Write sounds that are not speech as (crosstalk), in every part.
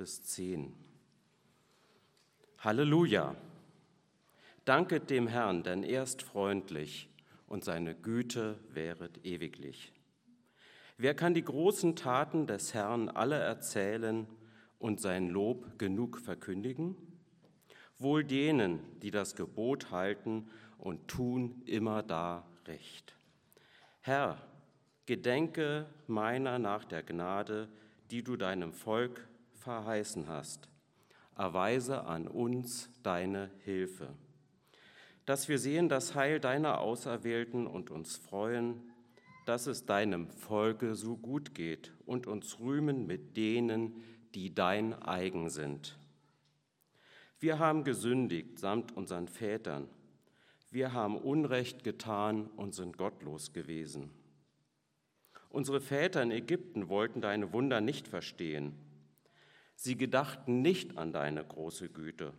bis 10. Halleluja! Danket dem Herrn, denn er ist freundlich und seine Güte wäret ewiglich. Wer kann die großen Taten des Herrn alle erzählen und sein Lob genug verkündigen? Wohl denen, die das Gebot halten und tun immer da recht. Herr, gedenke meiner nach der Gnade, die du deinem Volk verheißen hast. Erweise an uns deine Hilfe, dass wir sehen das Heil deiner Auserwählten und uns freuen, dass es deinem Volke so gut geht und uns rühmen mit denen, die dein eigen sind. Wir haben gesündigt samt unseren Vätern. Wir haben Unrecht getan und sind gottlos gewesen. Unsere Väter in Ägypten wollten deine Wunder nicht verstehen. Sie gedachten nicht an deine große Güte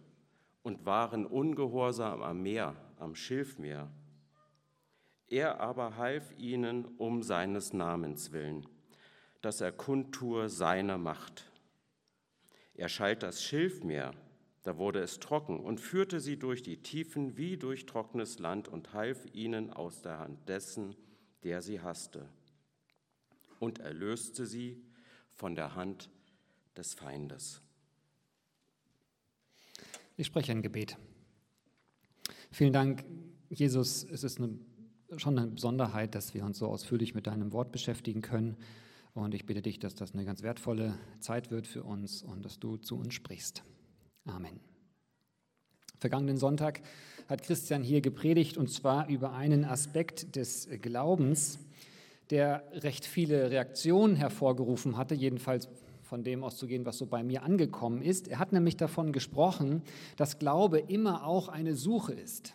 und waren ungehorsam am Meer, am Schilfmeer. Er aber half ihnen um seines Namens willen, dass er kundtue seine Macht. Er schalt das Schilfmeer, da wurde es trocken und führte sie durch die Tiefen wie durch trockenes Land und half ihnen aus der Hand dessen, der sie hasste und erlöste sie von der Hand des Feindes. Ich spreche ein Gebet. Vielen Dank, Jesus. Es ist eine, schon eine Besonderheit, dass wir uns so ausführlich mit deinem Wort beschäftigen können. Und ich bitte dich, dass das eine ganz wertvolle Zeit wird für uns und dass du zu uns sprichst. Amen. Vergangenen Sonntag hat Christian hier gepredigt und zwar über einen Aspekt des Glaubens, der recht viele Reaktionen hervorgerufen hatte, jedenfalls von dem auszugehen, was so bei mir angekommen ist. Er hat nämlich davon gesprochen, dass Glaube immer auch eine Suche ist.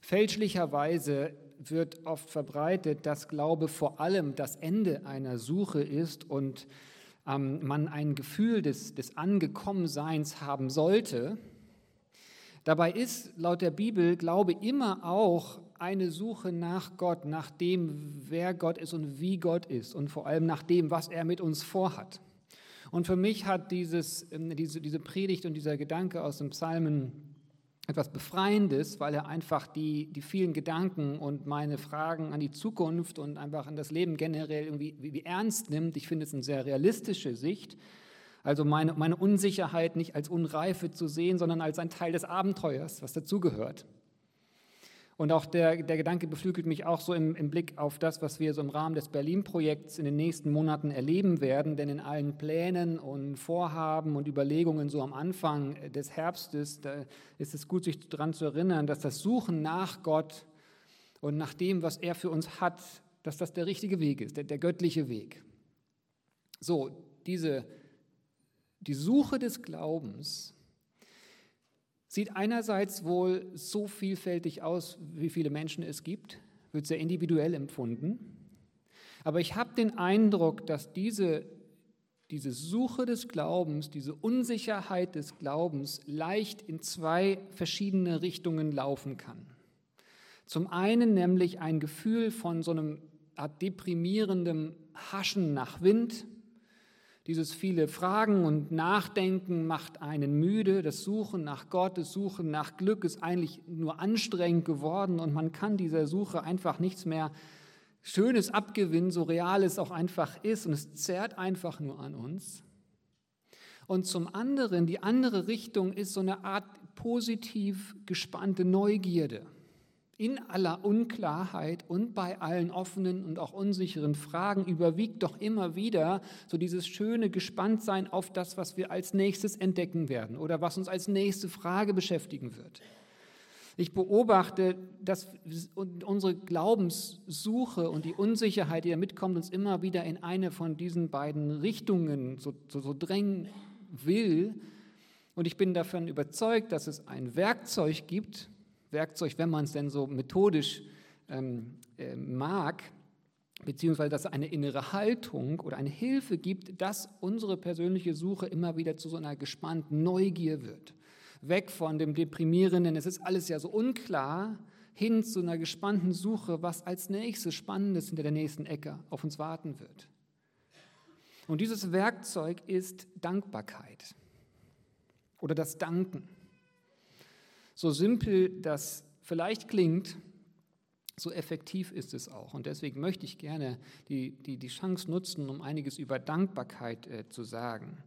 Fälschlicherweise wird oft verbreitet, dass Glaube vor allem das Ende einer Suche ist und ähm, man ein Gefühl des, des Angekommenseins haben sollte. Dabei ist laut der Bibel Glaube immer auch eine Suche nach Gott, nach dem, wer Gott ist und wie Gott ist und vor allem nach dem, was er mit uns vorhat. Und für mich hat dieses, ähm, diese, diese Predigt und dieser Gedanke aus dem Psalmen etwas Befreiendes, weil er einfach die, die vielen Gedanken und meine Fragen an die Zukunft und einfach an das Leben generell irgendwie wie ernst nimmt. Ich finde es eine sehr realistische Sicht. Also meine, meine Unsicherheit nicht als Unreife zu sehen, sondern als ein Teil des Abenteuers, was dazugehört. Und auch der, der Gedanke beflügelt mich auch so im, im, Blick auf das, was wir so im Rahmen des Berlin-Projekts in den nächsten Monaten erleben werden. Denn in allen Plänen und Vorhaben und Überlegungen so am Anfang des Herbstes, da ist es gut, sich daran zu erinnern, dass das Suchen nach Gott und nach dem, was er für uns hat, dass das der richtige Weg ist, der, der göttliche Weg. So, diese die Suche des Glaubens sieht einerseits wohl so vielfältig aus, wie viele Menschen es gibt, wird sehr individuell empfunden. Aber ich habe den Eindruck, dass diese, diese Suche des Glaubens, diese Unsicherheit des Glaubens leicht in zwei verschiedene Richtungen laufen kann. Zum einen nämlich ein Gefühl von so einem Art deprimierendem Haschen nach Wind, dieses viele Fragen und Nachdenken macht einen müde. Das Suchen nach Gott, das Suchen nach Glück ist eigentlich nur anstrengend geworden und man kann dieser Suche einfach nichts mehr Schönes abgewinnen, so real es auch einfach ist und es zerrt einfach nur an uns. Und zum anderen, die andere Richtung ist so eine Art positiv gespannte Neugierde in aller Unklarheit und bei allen offenen und auch unsicheren Fragen überwiegt doch immer wieder so dieses schöne Gespanntsein auf das, was wir als nächstes entdecken werden oder was uns als nächste Frage beschäftigen wird. Ich beobachte, dass unsere Glaubenssuche und die Unsicherheit, die da mitkommt, uns immer wieder in eine von diesen beiden Richtungen so, so, so drängen will. Und ich bin davon überzeugt, dass es ein Werkzeug gibt, Werkzeug, wenn man es denn so methodisch ähm, äh, mag, beziehungsweise dass es eine innere Haltung oder eine Hilfe gibt, dass unsere persönliche Suche immer wieder zu so einer gespannten Neugier wird. Weg von dem deprimierenden, es ist alles ja so unklar, hin zu einer gespannten Suche, was als nächstes Spannendes hinter der nächsten Ecke auf uns warten wird. Und dieses Werkzeug ist Dankbarkeit oder das Danken. So simpel das vielleicht klingt, so effektiv ist es auch. Und deswegen möchte ich gerne die, die, die Chance nutzen, um einiges über Dankbarkeit äh, zu sagen.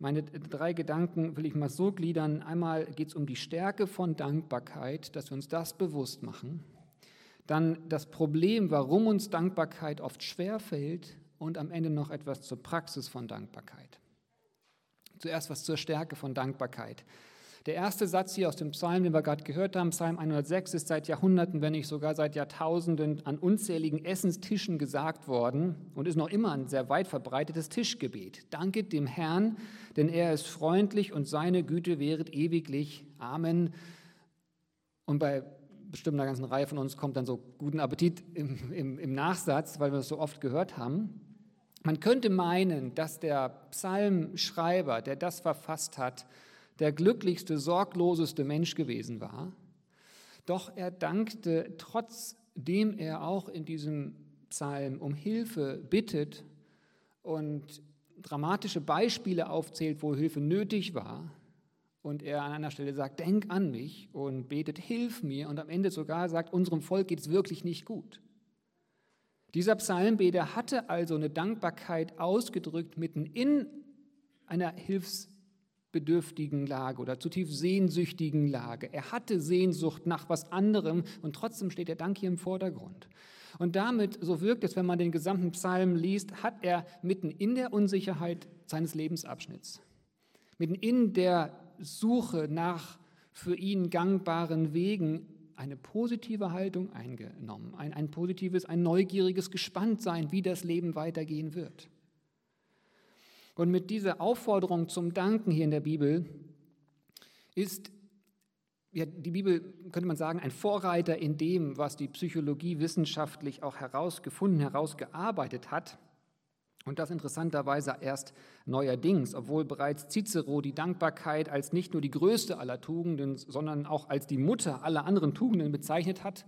Meine drei Gedanken will ich mal so gliedern. Einmal geht es um die Stärke von Dankbarkeit, dass wir uns das bewusst machen. Dann das Problem, warum uns Dankbarkeit oft schwer fällt und am Ende noch etwas zur Praxis von Dankbarkeit. Zuerst was zur Stärke von Dankbarkeit. Der erste Satz hier aus dem Psalm, den wir gerade gehört haben, Psalm 106, ist seit Jahrhunderten, wenn nicht sogar seit Jahrtausenden an unzähligen Essenstischen gesagt worden und ist noch immer ein sehr weit verbreitetes Tischgebet. Danket dem Herrn, denn er ist freundlich und seine Güte wäret ewiglich. Amen. Und bei bestimmt einer ganzen Reihe von uns kommt dann so guten Appetit im, im, im Nachsatz, weil wir es so oft gehört haben. Man könnte meinen, dass der Psalmschreiber, der das verfasst hat, der glücklichste, sorgloseste Mensch gewesen war. Doch er dankte, trotzdem er auch in diesem Psalm um Hilfe bittet und dramatische Beispiele aufzählt, wo Hilfe nötig war. Und er an einer Stelle sagt, denk an mich und betet, hilf mir. Und am Ende sogar sagt, unserem Volk geht es wirklich nicht gut. Dieser Psalmbeter hatte also eine Dankbarkeit ausgedrückt mitten in einer Hilfs- bedürftigen Lage oder zutiefst sehnsüchtigen Lage. Er hatte Sehnsucht nach was anderem und trotzdem steht der Dank hier im Vordergrund. Und damit, so wirkt es, wenn man den gesamten Psalm liest, hat er mitten in der Unsicherheit seines Lebensabschnitts, mitten in der Suche nach für ihn gangbaren Wegen eine positive Haltung eingenommen, ein, ein positives, ein neugieriges Gespanntsein, wie das Leben weitergehen wird. Und mit dieser Aufforderung zum Danken hier in der Bibel ist ja, die Bibel, könnte man sagen, ein Vorreiter in dem, was die Psychologie wissenschaftlich auch herausgefunden, herausgearbeitet hat. Und das interessanterweise erst neuerdings, obwohl bereits Cicero die Dankbarkeit als nicht nur die größte aller Tugenden, sondern auch als die Mutter aller anderen Tugenden bezeichnet hat,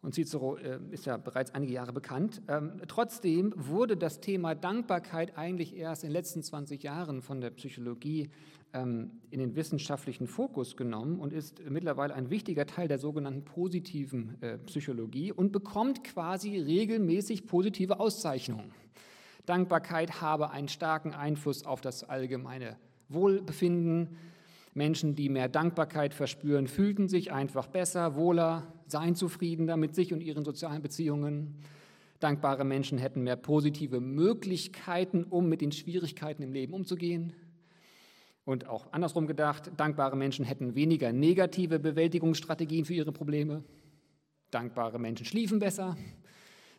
und Cicero äh, ist ja bereits einige Jahre bekannt. Ähm, trotzdem wurde das Thema Dankbarkeit eigentlich erst in den letzten 20 Jahren von der Psychologie ähm, in den wissenschaftlichen Fokus genommen und ist mittlerweile ein wichtiger Teil der sogenannten positiven äh, Psychologie und bekommt quasi regelmäßig positive Auszeichnungen. Dankbarkeit habe einen starken Einfluss auf das allgemeine Wohlbefinden. Menschen, die mehr Dankbarkeit verspüren, fühlten sich einfach besser, wohler, seien zufriedener mit sich und ihren sozialen Beziehungen. Dankbare Menschen hätten mehr positive Möglichkeiten, um mit den Schwierigkeiten im Leben umzugehen. Und auch andersrum gedacht, dankbare Menschen hätten weniger negative Bewältigungsstrategien für ihre Probleme. Dankbare Menschen schliefen besser.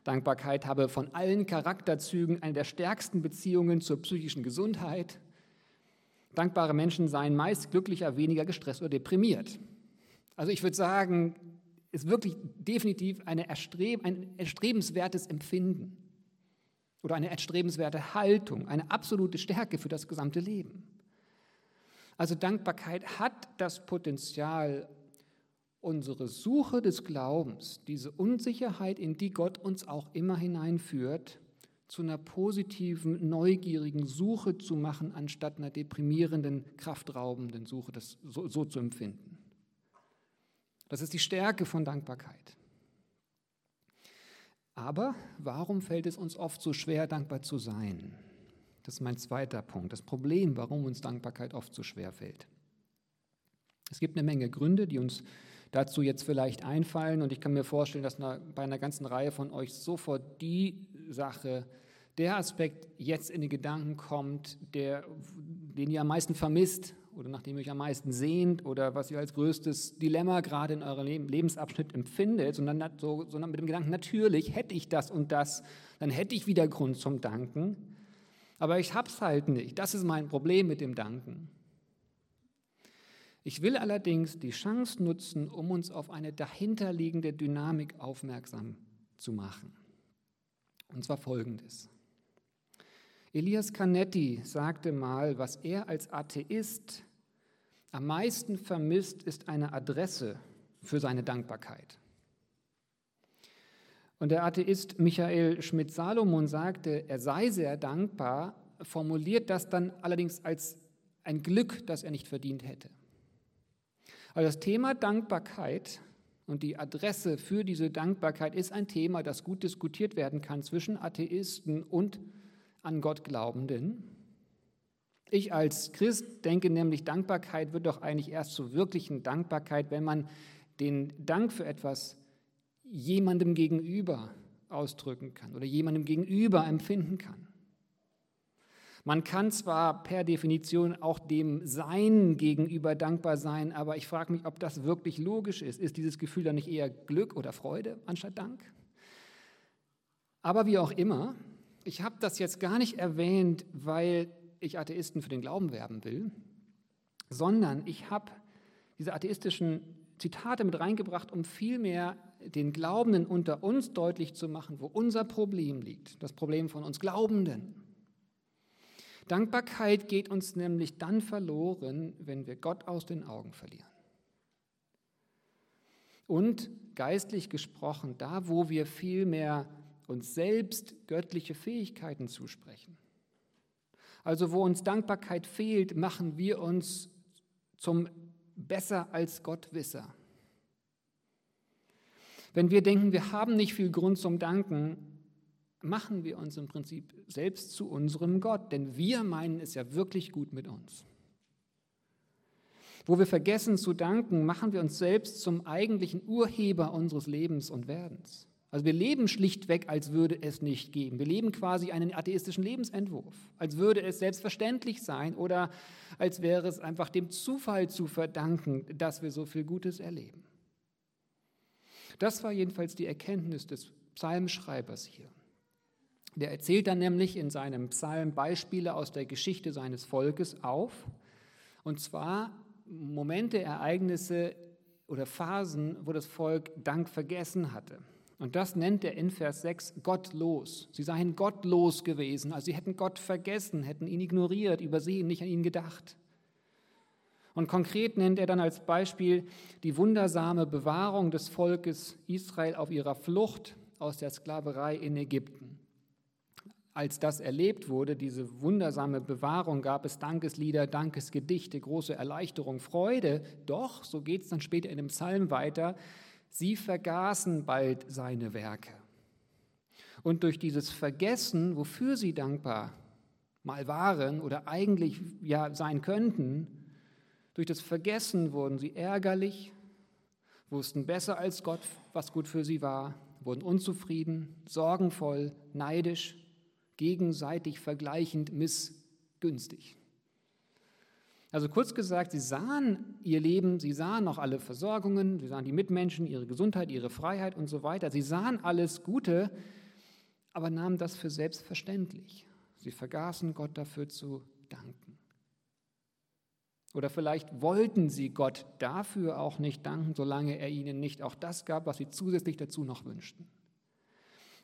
Dankbarkeit habe von allen Charakterzügen eine der stärksten Beziehungen zur psychischen Gesundheit. Dankbare Menschen seien meist glücklicher, weniger gestresst oder deprimiert. Also ich würde sagen, ist wirklich definitiv erstreb ein erstrebenswertes Empfinden oder eine erstrebenswerte Haltung, eine absolute Stärke für das gesamte Leben. Also Dankbarkeit hat das Potenzial, unsere Suche des Glaubens, diese Unsicherheit, in die Gott uns auch immer hineinführt, zu einer positiven, neugierigen Suche zu machen, anstatt einer deprimierenden, kraftraubenden Suche, das so, so zu empfinden. Das ist die Stärke von Dankbarkeit. Aber warum fällt es uns oft so schwer, dankbar zu sein? Das ist mein zweiter Punkt. Das Problem, warum uns Dankbarkeit oft so schwer fällt. Es gibt eine Menge Gründe, die uns dazu jetzt vielleicht einfallen. Und ich kann mir vorstellen, dass bei einer ganzen Reihe von euch sofort die Sache, der Aspekt jetzt in die Gedanken kommt, der, den ihr am meisten vermisst oder nach dem ihr euch am meisten sehnt oder was ihr als größtes Dilemma gerade in eurem Lebensabschnitt empfindet, sondern, so, sondern mit dem Gedanken, natürlich hätte ich das und das, dann hätte ich wieder Grund zum Danken. Aber ich habe es halt nicht. Das ist mein Problem mit dem Danken. Ich will allerdings die Chance nutzen, um uns auf eine dahinterliegende Dynamik aufmerksam zu machen. Und zwar folgendes. Elias Canetti sagte mal, was er als Atheist am meisten vermisst, ist eine Adresse für seine Dankbarkeit. Und der Atheist Michael Schmidt-Salomon sagte, er sei sehr dankbar, formuliert das dann allerdings als ein Glück, das er nicht verdient hätte. Also das Thema Dankbarkeit und die Adresse für diese Dankbarkeit ist ein Thema, das gut diskutiert werden kann zwischen Atheisten und an Gott Glaubenden. Ich als Christ denke nämlich, Dankbarkeit wird doch eigentlich erst zur wirklichen Dankbarkeit, wenn man den Dank für etwas jemandem gegenüber ausdrücken kann oder jemandem gegenüber empfinden kann. Man kann zwar per Definition auch dem Sein gegenüber dankbar sein, aber ich frage mich, ob das wirklich logisch ist. Ist dieses Gefühl dann nicht eher Glück oder Freude anstatt Dank? Aber wie auch immer, ich habe das jetzt gar nicht erwähnt, weil ich Atheisten für den Glauben werben will, sondern ich habe diese atheistischen Zitate mit reingebracht, um vielmehr den Glaubenden unter uns deutlich zu machen, wo unser Problem liegt, das Problem von uns Glaubenden. Dankbarkeit geht uns nämlich dann verloren, wenn wir Gott aus den Augen verlieren. Und geistlich gesprochen, da wo wir vielmehr uns selbst göttliche Fähigkeiten zusprechen. Also wo uns Dankbarkeit fehlt, machen wir uns zum besser als Gottwisser. Wenn wir denken, wir haben nicht viel Grund zum Danken, machen wir uns im Prinzip selbst zu unserem Gott, denn wir meinen es ja wirklich gut mit uns. Wo wir vergessen zu danken, machen wir uns selbst zum eigentlichen Urheber unseres Lebens und Werdens. Also wir leben schlichtweg, als würde es nicht geben. Wir leben quasi einen atheistischen Lebensentwurf, als würde es selbstverständlich sein oder als wäre es einfach dem Zufall zu verdanken, dass wir so viel Gutes erleben. Das war jedenfalls die Erkenntnis des Psalmschreibers hier. Der erzählt dann nämlich in seinem Psalm Beispiele aus der Geschichte seines Volkes auf, und zwar Momente, Ereignisse oder Phasen, wo das Volk Dank vergessen hatte. Und das nennt er in Vers 6 gottlos. Sie seien gottlos gewesen, also sie hätten Gott vergessen, hätten ihn ignoriert, übersehen, nicht an ihn gedacht. Und konkret nennt er dann als Beispiel die wundersame Bewahrung des Volkes Israel auf ihrer Flucht aus der Sklaverei in Ägypten als das erlebt wurde, diese wundersame Bewahrung, gab es Dankeslieder, Dankesgedichte, große Erleichterung, Freude. Doch, so geht es dann später in dem Psalm weiter, sie vergaßen bald seine Werke. Und durch dieses Vergessen, wofür sie dankbar mal waren oder eigentlich ja sein könnten, durch das Vergessen wurden sie ärgerlich, wussten besser als Gott, was gut für sie war, wurden unzufrieden, sorgenvoll, neidisch, gegenseitig vergleichend missgünstig. Also kurz gesagt, sie sahen ihr Leben, sie sahen auch alle Versorgungen, sie sahen die Mitmenschen, ihre Gesundheit, ihre Freiheit und so weiter. Sie sahen alles Gute, aber nahmen das für selbstverständlich. Sie vergaßen Gott dafür zu danken. Oder vielleicht wollten sie Gott dafür auch nicht danken, solange er ihnen nicht auch das gab, was sie zusätzlich dazu noch wünschten.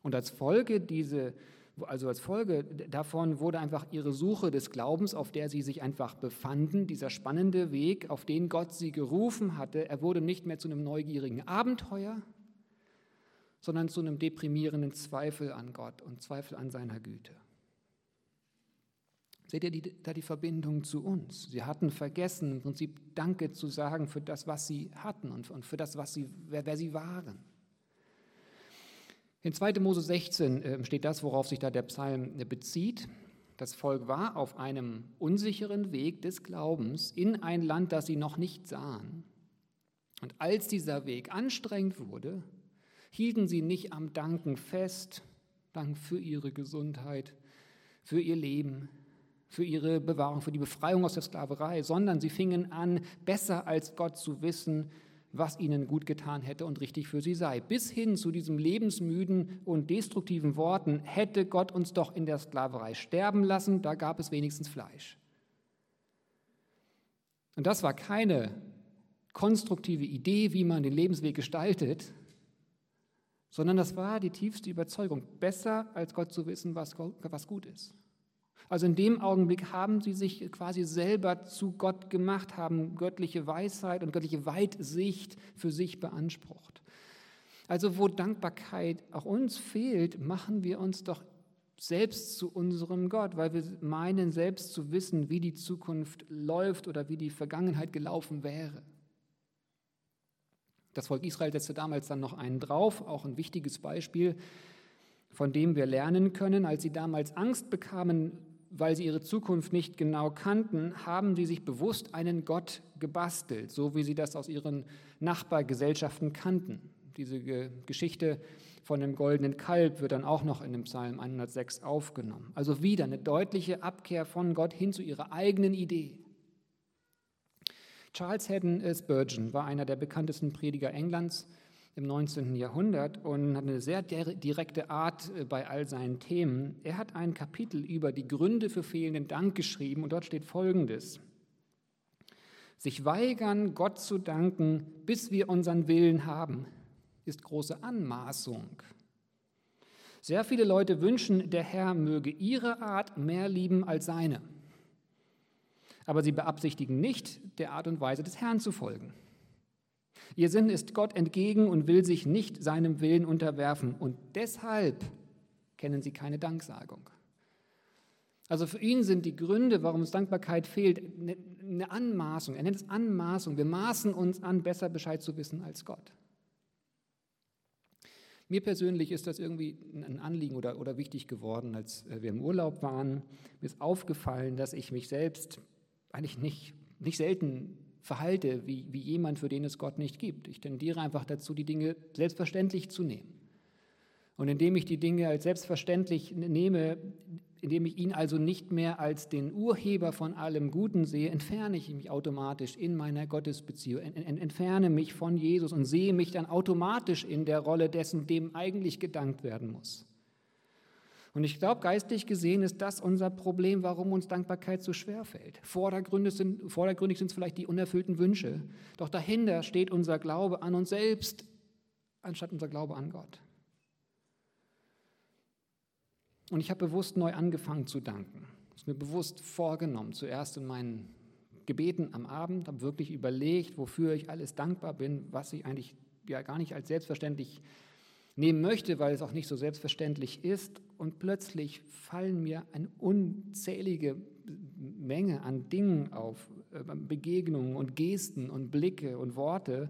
Und als Folge diese also als Folge davon wurde einfach ihre Suche des Glaubens, auf der sie sich einfach befanden, dieser spannende Weg, auf den Gott sie gerufen hatte, er wurde nicht mehr zu einem neugierigen Abenteuer, sondern zu einem deprimierenden Zweifel an Gott und Zweifel an seiner Güte. Seht ihr die, da die Verbindung zu uns? Sie hatten vergessen, im Prinzip Danke zu sagen für das, was sie hatten und, für das, was sie, wer, wer sie waren. In 2. Mose 16 ähm, steht das, worauf sich da der Psalm äh, bezieht. Das Volk war auf einem unsicheren Weg des Glaubens in ein Land, das sie noch nicht sahen. Und als dieser Weg anstrengend wurde, hielten sie nicht am Danken fest, Dank für ihre Gesundheit, für ihr Leben, für ihre Bewahrung, für die Befreiung aus der Sklaverei, sondern sie fingen an, besser als Gott zu wissen, was ihnen gut getan hätte und richtig für sie sei. Bis hin zu diesem lebensmüden und destruktiven Worten, hätte Gott uns doch in der Sklaverei sterben lassen, da gab es wenigstens Fleisch. Und das war keine konstruktive Idee, wie man den Lebensweg gestaltet, sondern das war die tiefste Überzeugung, besser als Gott zu wissen, was gut ist. Also in dem Augenblick haben sie sich quasi selber zu Gott gemacht, haben göttliche Weisheit und göttliche Weitsicht für sich beansprucht. Also wo Dankbarkeit auch uns fehlt, machen wir uns doch selbst zu unserem Gott, weil wir meinen selbst zu wissen, wie die Zukunft läuft oder wie die Vergangenheit gelaufen wäre. Das Volk Israel setzte damals dann noch einen drauf, auch ein wichtiges Beispiel, von dem wir lernen können. Als sie damals Angst bekamen, weil sie ihre Zukunft nicht genau kannten, haben sie sich bewusst einen Gott gebastelt, so wie sie das aus ihren Nachbargesellschaften kannten. Diese Geschichte von dem goldenen Kalb wird dann auch noch in dem Psalm 106 aufgenommen. Also wieder eine deutliche Abkehr von Gott hin zu ihrer eigenen Idee. Charles Haddon Spurgeon war einer der bekanntesten Prediger Englands im 19. Jahrhundert und hat eine sehr direkte Art äh, bei all seinen Themen. Er hat ein Kapitel über die Gründe für fehlenden Dank geschrieben und dort steht Folgendes. Sich weigern, Gott zu danken, bis wir unseren Willen haben, ist große Anmaßung. Sehr viele Leute wünschen, der Herr möge ihre Art mehr lieben als seine aber sie beabsichtigen nicht, der Art und Weise des Herrn zu folgen. Ihr Sinn ist Gott entgegen und will sich nicht seinem Willen unterwerfen und deshalb kennen sie keine Danksagung. Also für ihn sind die Gründe, warum es Dankbarkeit fehlt, eine Anmaßung. Er nennt es Anmaßung. Wir maßen uns an, besser Bescheid zu wissen als Gott. Mir persönlich ist das irgendwie ein Anliegen oder, oder wichtig geworden, als wir im Urlaub waren. Mir ist aufgefallen, dass ich mich selbst eigentlich nicht, nicht selten verhalte wie, wie jemand, für den es Gott nicht gibt. Ich tendiere einfach dazu, die Dinge selbstverständlich zu nehmen. Und indem ich die Dinge als selbstverständlich nehme, indem ich ihn also nicht mehr als den Urheber von allem Guten sehe, entferne ich mich automatisch in meiner Gottesbeziehung, entferne mich von Jesus und sehe mich dann automatisch in der Rolle dessen, dem eigentlich gedankt werden muss. Und ich glaube, geistlich gesehen ist das unser Problem, warum uns Dankbarkeit so schwer fällt. Vordergründig sind, vordergründig sind es vielleicht die unerfüllten Wünsche, doch dahinter steht unser Glaube an uns selbst, anstatt unser Glaube an Gott. Und ich habe bewusst neu angefangen zu danken. Es ist mir bewusst vorgenommen, zuerst in meinen Gebeten am Abend, habe wirklich überlegt, wofür ich alles dankbar bin, was ich eigentlich ja gar nicht als selbstverständlich nehmen möchte, weil es auch nicht so selbstverständlich ist. Und plötzlich fallen mir eine unzählige Menge an Dingen auf, äh, Begegnungen und Gesten und Blicke und Worte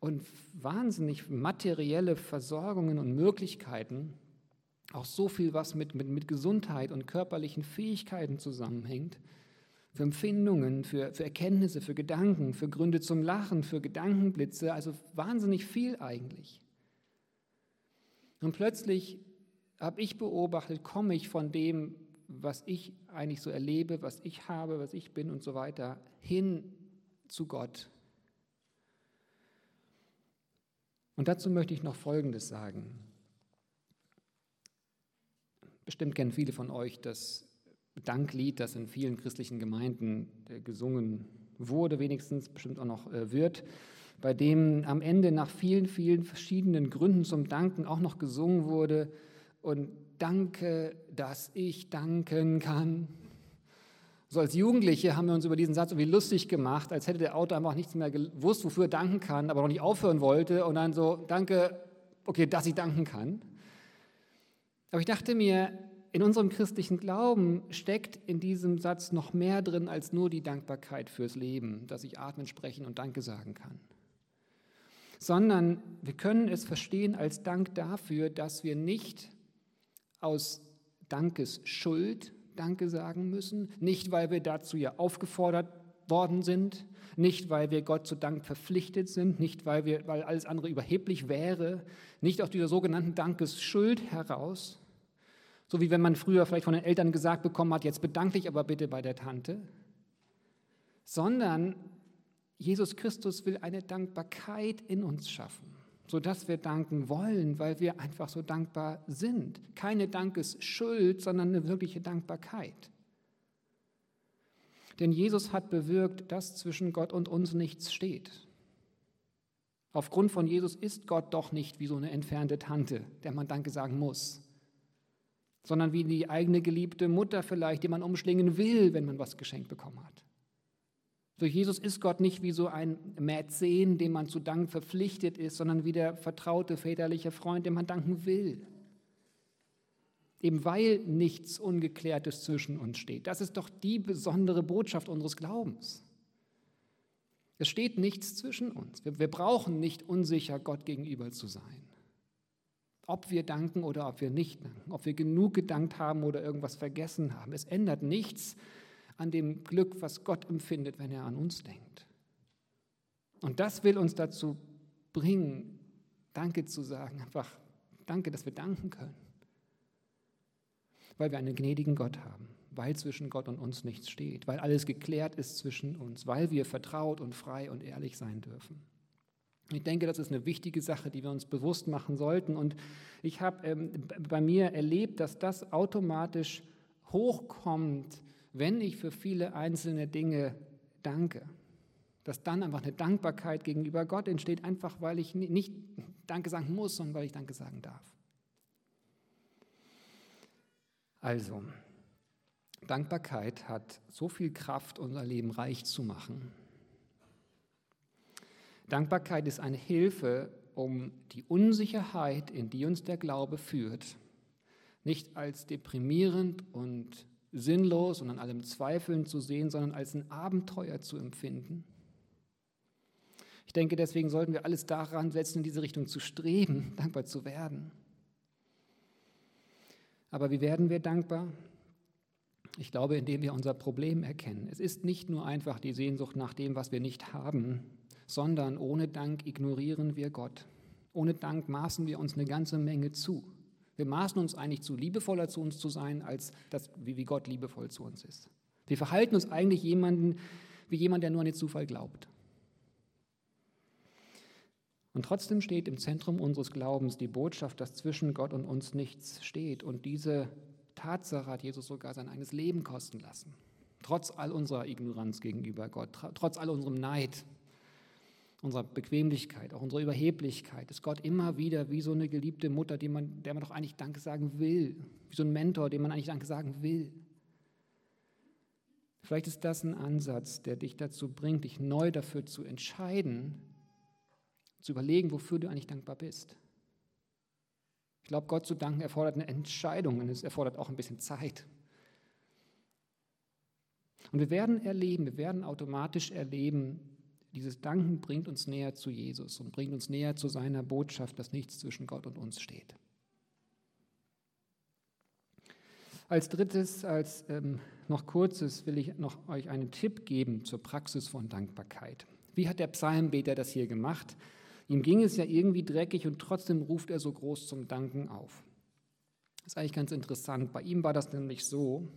und wahnsinnig materielle Versorgungen und Möglichkeiten. Auch so viel, was mit, mit, mit Gesundheit und körperlichen Fähigkeiten zusammenhängt für Empfindungen, für, für Erkenntnisse, für Gedanken, für Gründe zum Lachen, für Gedankenblitze, also wahnsinnig viel eigentlich. Und plötzlich habe ich beobachtet, komme ich von dem, was ich eigentlich so erlebe, was ich habe, was ich bin und so weiter, hin zu Gott. Und dazu möchte ich noch Folgendes sagen. Bestimmt kennen viele von euch das Danklied, das in vielen christlichen Gemeinden äh, gesungen wurde, wenigstens bestimmt auch noch äh, wird bei dem am Ende nach vielen, vielen verschiedenen Gründen zum Danken auch noch gesungen wurde. Und danke, dass ich danken kann. So als Jugendliche haben wir uns über diesen Satz irgendwie lustig gemacht, als hätte der Autor einfach nichts mehr gewusst, wofür er danken kann, aber noch nicht aufhören wollte. Und dann so, danke, okay, dass ich danken kann. Aber ich dachte mir, in unserem christlichen Glauben steckt in diesem Satz noch mehr drin als nur die Dankbarkeit fürs Leben, dass ich atmen, sprechen und Danke sagen kann sondern wir können es verstehen als Dank dafür, dass wir nicht aus Dankesschuld Danke sagen müssen, nicht weil wir dazu ja aufgefordert worden sind, nicht weil wir Gott zu Dank verpflichtet sind, nicht weil, wir, weil alles andere überheblich wäre, nicht aus dieser sogenannten Dankesschuld heraus, so wie wenn man früher vielleicht von den Eltern gesagt bekommen hat, jetzt bedanke dich aber bitte bei der Tante, sondern Jesus Christus will eine Dankbarkeit in uns schaffen, sodass wir danken wollen, weil wir einfach so dankbar sind. Keine Dankesschuld, sondern eine wirkliche Dankbarkeit. Denn Jesus hat bewirkt, dass zwischen Gott und uns nichts steht. Aufgrund von Jesus ist Gott doch nicht wie so eine entfernte Tante, der man Danke sagen muss, sondern wie die eigene geliebte Mutter vielleicht, die man umschlingen will, wenn man was geschenkt bekommen hat. Durch Jesus ist Gott nicht wie so ein Mäzen, dem man zu danken verpflichtet ist, sondern wie der vertraute väterliche Freund, dem man danken will. Eben weil nichts Ungeklärtes zwischen uns steht. Das ist doch die besondere Botschaft unseres Glaubens. Es steht nichts zwischen uns. Wir, wir brauchen nicht unsicher Gott gegenüber zu sein. Ob wir danken oder ob wir nicht danken, ob wir genug gedankt haben oder irgendwas vergessen haben. Es ändert nichts an dem Glück, was Gott empfindet, wenn er an uns denkt. Und das will uns dazu bringen, Danke zu sagen, einfach Danke, dass wir danken können. Weil wir einen gnädigen Gott haben, weil zwischen Gott und uns nichts steht, weil alles geklärt ist zwischen uns, weil wir vertraut und frei und ehrlich sein dürfen. Ich denke, das ist eine wichtige Sache, die wir uns bewusst machen sollten. Und ich habe ähm, bei mir erlebt, dass das automatisch hochkommt, wenn ich für viele einzelne Dinge danke. Dass dann einfach eine Dankbarkeit gegenüber Gott entsteht, einfach weil ich nicht Danke sagen muss, sondern weil ich Danke sagen darf. Also, Dankbarkeit hat so viel Kraft, unser Leben reich zu machen. Dankbarkeit ist eine Hilfe, um die Unsicherheit, in die uns der Glaube führt, nicht als deprimierend und sinnlos und an allem Zweifeln zu sehen, sondern als ein Abenteuer zu empfinden. Ich denke, deswegen sollten wir alles daran setzen, in diese Richtung zu streben, (laughs) dankbar zu werden. Aber wie werden wir dankbar? Ich glaube, indem wir unser Problem erkennen. Es ist nicht nur einfach die Sehnsucht nach dem, was wir nicht haben, sondern ohne Dank ignorieren wir Gott. Ohne Dank maßen wir uns eine ganze Menge zu. Wir maßen uns eigentlich zu, liebevoller zu uns zu sein, als das, wie Gott liebevoll zu uns ist. Wir verhalten uns eigentlich jemanden, wie jemand, der nur an den Zufall glaubt. Und trotzdem steht im Zentrum unseres Glaubens die Botschaft, dass zwischen Gott und uns nichts steht. Und diese Tatsache hat Jesus sogar sein eigenes Leben kosten lassen. Trotz all unserer Ignoranz gegenüber Gott, trotz all unserem Neid, unserer Bequemlichkeit, auch unserer Überheblichkeit, ist Gott immer wieder wie so eine geliebte Mutter, die man, der man doch eigentlich Danke sagen will, wie so ein Mentor, dem man eigentlich Danke sagen will. Vielleicht ist das ein Ansatz, der dich dazu bringt, dich neu dafür zu entscheiden, zu überlegen, wofür du eigentlich dankbar bist. Ich glaube, Gott zu danken erfordert eine Entscheidung und es erfordert auch ein bisschen Zeit. Und wir werden erleben, wir werden automatisch erleben, dieses Danken bringt uns näher zu Jesus und bringt uns näher zu seiner Botschaft, dass nichts zwischen Gott und uns steht. Als drittes, als ähm, noch kurzes, will ich noch euch einen Tipp geben zur Praxis von Dankbarkeit. Wie hat der Psalmbeter das hier gemacht? Ihm ging es ja irgendwie dreckig und trotzdem ruft er so groß zum Danken auf. Das ist eigentlich ganz interessant. Bei ihm war das nämlich so,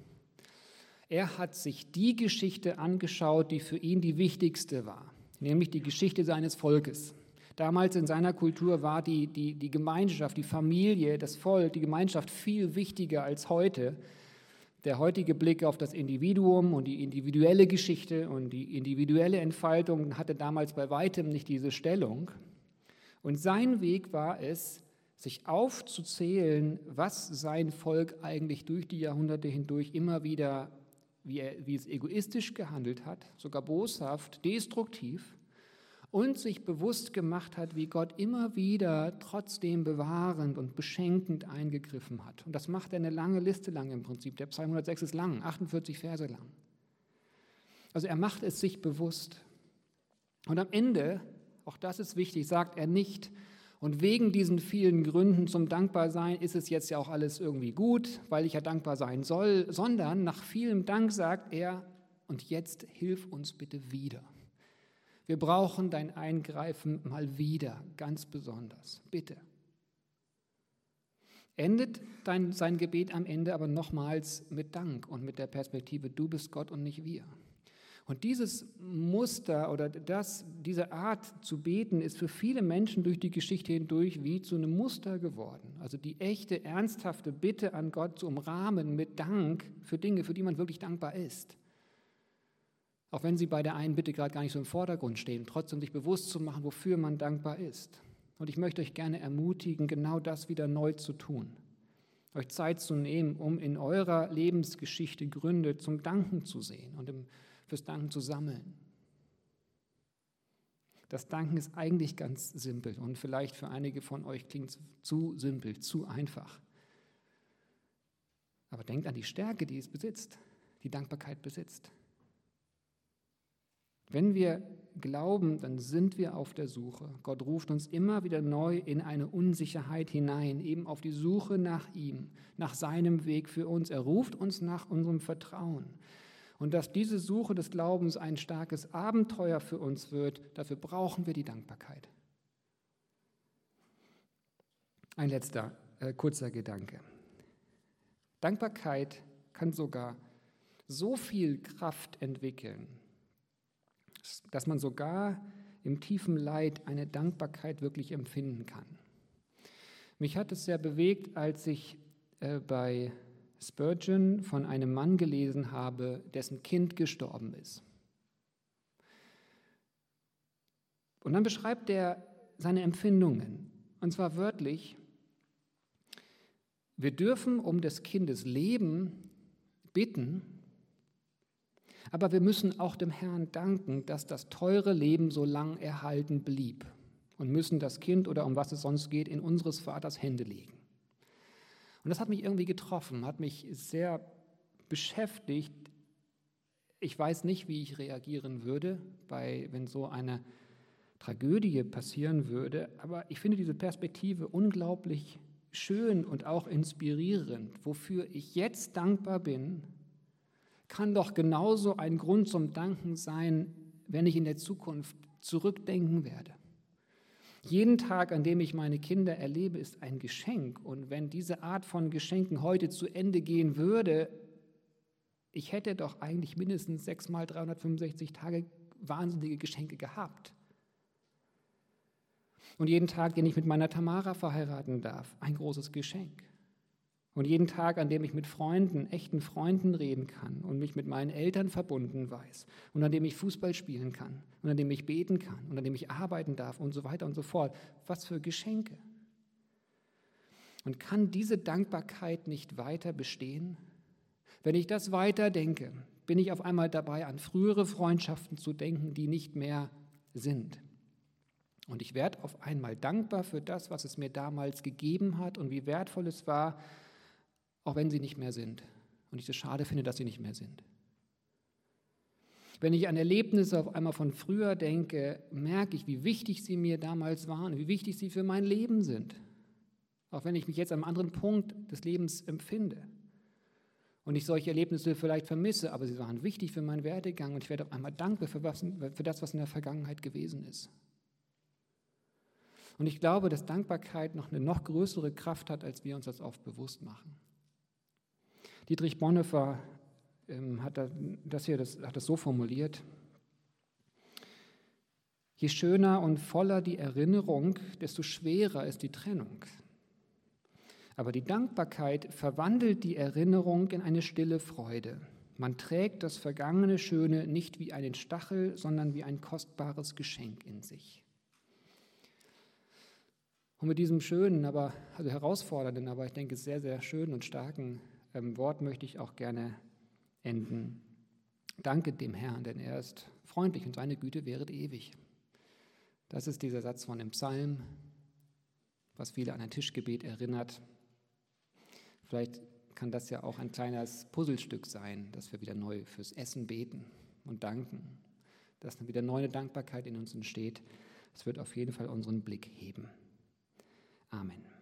er hat sich die Geschichte angeschaut, die für ihn die wichtigste war nämlich die Geschichte seines Volkes. Damals in seiner Kultur war die, die, die Gemeinschaft, die Familie, das Volk, die Gemeinschaft viel wichtiger als heute. Der heutige Blick auf das Individuum und die individuelle Geschichte und die individuelle Entfaltung hatte damals bei weitem nicht diese Stellung. Und sein Weg war es, sich aufzuzählen, was sein Volk eigentlich durch die Jahrhunderte hindurch immer wieder wie, er, wie es egoistisch gehandelt hat, sogar boshaft, destruktiv und sich bewusst gemacht hat, wie Gott immer wieder trotzdem bewahrend und beschenkend eingegriffen hat. Und das macht er eine lange Liste lang im Prinzip. Der Psalm 106 ist lang, 48 Verse lang. Also er macht es sich bewusst. Und am Ende, auch das ist wichtig, sagt er nicht, und wegen diesen vielen Gründen zum Dankbarsein ist es jetzt ja auch alles irgendwie gut, weil ich ja dankbar sein soll, sondern nach vielem Dank sagt er, und jetzt hilf uns bitte wieder. Wir brauchen dein Eingreifen mal wieder, ganz besonders. Bitte. Endet dein, sein Gebet am Ende aber nochmals mit Dank und mit der Perspektive, du bist Gott und nicht wir. Und dieses Muster oder das, diese Art zu beten ist für viele Menschen durch die Geschichte hindurch wie zu einem Muster geworden. Also die echte, ernsthafte Bitte an Gott zu umrahmen mit Dank für Dinge, für die man wirklich dankbar ist. Auch wenn sie bei der einen Bitte gerade gar nicht so im Vordergrund stehen, trotzdem sich bewusst zu machen, wofür man dankbar ist. Und ich möchte euch gerne ermutigen, genau das wieder neu zu tun. Euch Zeit zu nehmen, um in eurer Lebensgeschichte Gründe zum Danken zu sehen und im fürs Danken zu sammeln. Das Danken ist eigentlich ganz simpel und vielleicht für einige von euch klingt es zu simpel, zu einfach. Aber denkt an die Stärke, die es besitzt, die Dankbarkeit besitzt. Wenn wir glauben, dann sind wir auf der Suche. Gott ruft uns immer wieder neu in eine Unsicherheit hinein, eben auf die Suche nach ihm, nach seinem Weg für uns. Er ruft uns nach unserem Vertrauen. Und dass diese Suche des Glaubens ein starkes Abenteuer für uns wird, dafür brauchen wir die Dankbarkeit. Ein letzter äh, kurzer Gedanke. Dankbarkeit kann sogar so viel Kraft entwickeln, dass man sogar im tiefen Leid eine Dankbarkeit wirklich empfinden kann. Mich hat es sehr bewegt, als ich äh, bei Spurgeon von einem Mann gelesen habe, dessen Kind gestorben ist. Und dann beschreibt er seine Empfindungen, und zwar wörtlich, wir dürfen um des Kindes Leben bitten, aber wir müssen auch dem Herrn danken, dass das teure Leben so lang erhalten blieb und müssen das Kind oder um was es sonst geht in unseres Vaters Hände legen. Und das hat mich irgendwie getroffen, hat mich sehr beschäftigt. Ich weiß nicht, wie ich reagieren würde, bei, wenn so eine Tragödie passieren würde, aber ich finde diese Perspektive unglaublich schön und auch inspirierend. Wofür ich jetzt dankbar bin, kann doch genauso ein Grund zum Danken sein, wenn ich in der Zukunft zurückdenken werde. Jeden Tag, an dem ich meine Kinder erlebe, ist ein Geschenk. Und wenn diese Art von Geschenken heute zu Ende gehen würde, ich hätte doch eigentlich mindestens sechs mal 365 Tage wahnsinnige Geschenke gehabt. Und jeden Tag, den ich mit meiner Tamara verheiraten darf, ein großes Geschenk. Und jeden Tag, an dem ich mit Freunden, echten Freunden reden kann und mich mit meinen Eltern verbunden weiß und an dem ich Fußball spielen kann und an dem ich beten kann und an dem ich arbeiten darf und so weiter und so fort. Was für Geschenke. Und kann diese Dankbarkeit nicht weiter bestehen? Wenn ich das weiter denke, bin ich auf einmal dabei, an frühere Freundschaften zu denken, die nicht mehr sind. Und ich werde auf einmal dankbar für das, was es mir damals gegeben hat und wie wertvoll es war, auch wenn sie nicht mehr sind. Und ich es schade finde, dass sie nicht mehr sind. Wenn ich an Erlebnisse auf einmal von früher denke, merke ich, wie wichtig sie mir damals waren, wie wichtig sie für mein Leben sind. Auch wenn ich mich jetzt einem anderen Punkt des Lebens empfinde. Und ich solche Erlebnisse vielleicht vermisse, aber sie waren wichtig für meinen Werdegang und ich werde auf einmal dankbar für, was, für das, was in der Vergangenheit gewesen ist. Und ich glaube, dass Dankbarkeit noch eine noch größere Kraft hat, als wir uns das oft bewusst machen. Dietrich Bonhoeffer ähm, hat das hier das, hat das so formuliert. Je schöner und voller die Erinnerung, desto schwerer ist die Trennung. Aber die Dankbarkeit verwandelt die Erinnerung in eine stille Freude. Man trägt das vergangene Schöne nicht wie einen Stachel, sondern wie ein kostbares Geschenk in sich. Und mit diesem schönen, aber also herausfordernden, aber ich denke sehr, sehr schönen und starken Wort möchte ich auch gerne enden. Danke dem Herrn, denn er ist freundlich und seine Güte wäret ewig. Das ist dieser Satz von dem Psalm, was viele an ein Tischgebet erinnert. Vielleicht kann das ja auch ein kleines Puzzlestück sein, dass wir wieder neu fürs Essen beten und danken, dass dann wieder neue Dankbarkeit in uns entsteht. Es wird auf jeden Fall unseren Blick heben. Amen.